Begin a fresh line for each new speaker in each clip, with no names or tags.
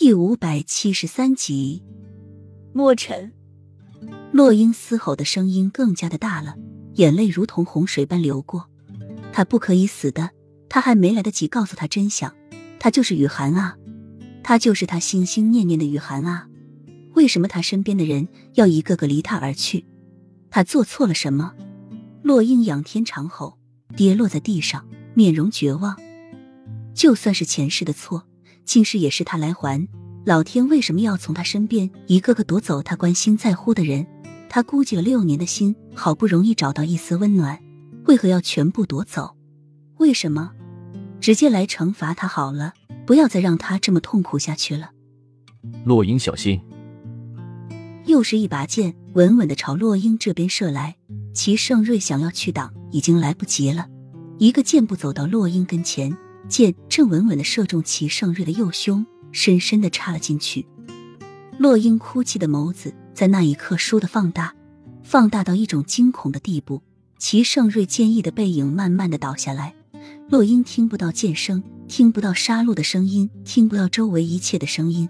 第五百七十三集，
墨尘，
洛英嘶吼的声音更加的大了，眼泪如同洪水般流过。他不可以死的，他还没来得及告诉他真相，他就是雨涵啊，他就是他心心念念的雨涵啊。为什么他身边的人要一个个离他而去？他做错了什么？洛英仰天长吼，跌落在地上，面容绝望。就算是前世的错。今世也是他来还。老天为什么要从他身边一个个夺走他关心在乎的人？他孤寂了六年的心，好不容易找到一丝温暖，为何要全部夺走？为什么？直接来惩罚他好了，不要再让他这么痛苦下去了。
洛英，小心！
又是一把剑，稳稳的朝洛英这边射来。齐盛瑞想要去挡，已经来不及了。一个箭步走到洛英跟前。剑正稳稳的射中齐盛瑞的右胸，深深的插了进去。洛英哭泣的眸子在那一刻倏地放大，放大到一种惊恐的地步。齐盛瑞坚毅的背影慢慢的倒下来，洛英听不到剑声，听不到杀戮的声音，听不到周围一切的声音，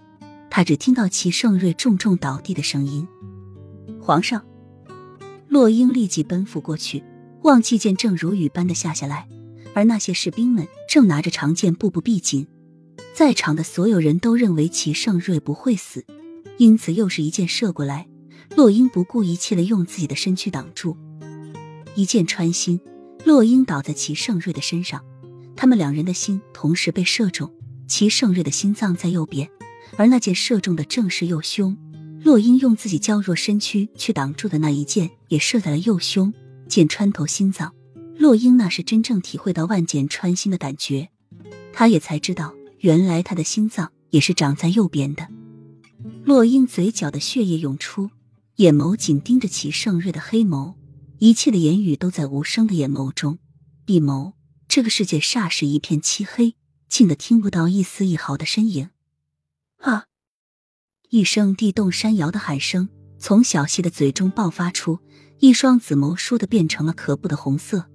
他只听到齐盛瑞重重倒地的声音。皇上，洛英立即奔赴过去，望气剑正如雨般的下下来。而那些士兵们正拿着长剑，步步逼近。在场的所有人都认为齐盛瑞不会死，因此又是一箭射过来。洛英不顾一切的用自己的身躯挡住，一箭穿心，洛英倒在齐盛瑞的身上。他们两人的心同时被射中，齐盛瑞的心脏在右边，而那箭射中的正是右胸。洛英用自己娇弱身躯去挡住的那一箭，也射在了右胸，箭穿透心脏。洛英那是真正体会到万箭穿心的感觉，他也才知道，原来他的心脏也是长在右边的。洛英嘴角的血液涌出，眼眸紧盯着齐盛瑞的黑眸，一切的言语都在无声的眼眸中闭眸。这个世界霎时一片漆黑，静得听不到一丝一毫的身影。啊！一声地动山摇的喊声从小溪的嘴中爆发出，一双紫眸倏地变成了可怖的红色。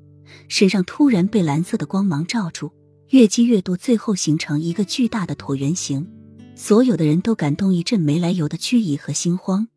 身上突然被蓝色的光芒罩住，越积越多，最后形成一个巨大的椭圆形。所有的人都感动一阵没来由的惧意和心慌。